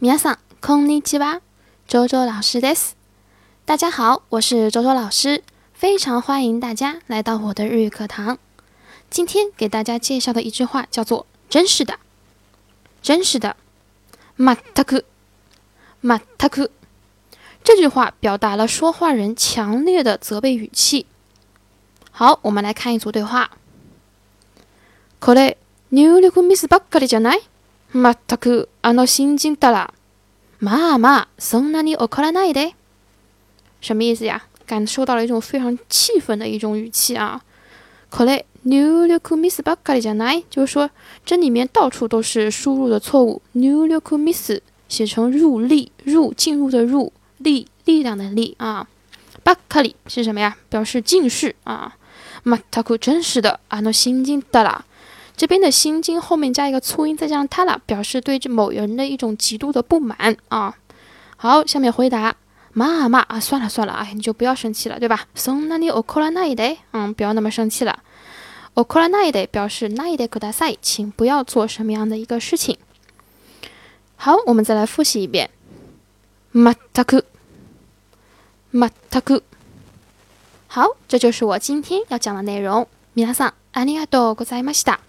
皆さんこんにちは。周周老师です。大家好，我是周周老师，非常欢迎大家来到我的日语课堂。今天给大家介绍的一句话叫做“真是的”，真是的。まったく、まったく。这句话表达了说话人强烈的责备语气。好，我们来看一组对话。これ入力ミスばっかりじゃない？ まったくあの新人たら、まあまあそんなに怒らないで。什么意思呀？感受到了一种非常气愤的一种语气啊。これ入力ミスばっかりじゃない？就是说这里面到处都是输入的错误。入力ミス写成入力，入进入的入。力力量的力啊，巴卡里是什么呀？表示近视啊。马塔库真是的啊，那心经的啦。 这边的心经后面加一个粗音，再加上他啦，表示对这某人的一种极度的不满啊。好，下面回答妈妈啊，算了算了啊，你就不要生气了，对吧？送那里奥克拉那一代，嗯，不要那么生气了。奥克拉那一代表示那一代可大赛，请不要做什么样的一个事情。好，我们再来复习一遍。马塔克，马塔克。好，这就是我今天要讲的内容。皆さん、ありがとうございました。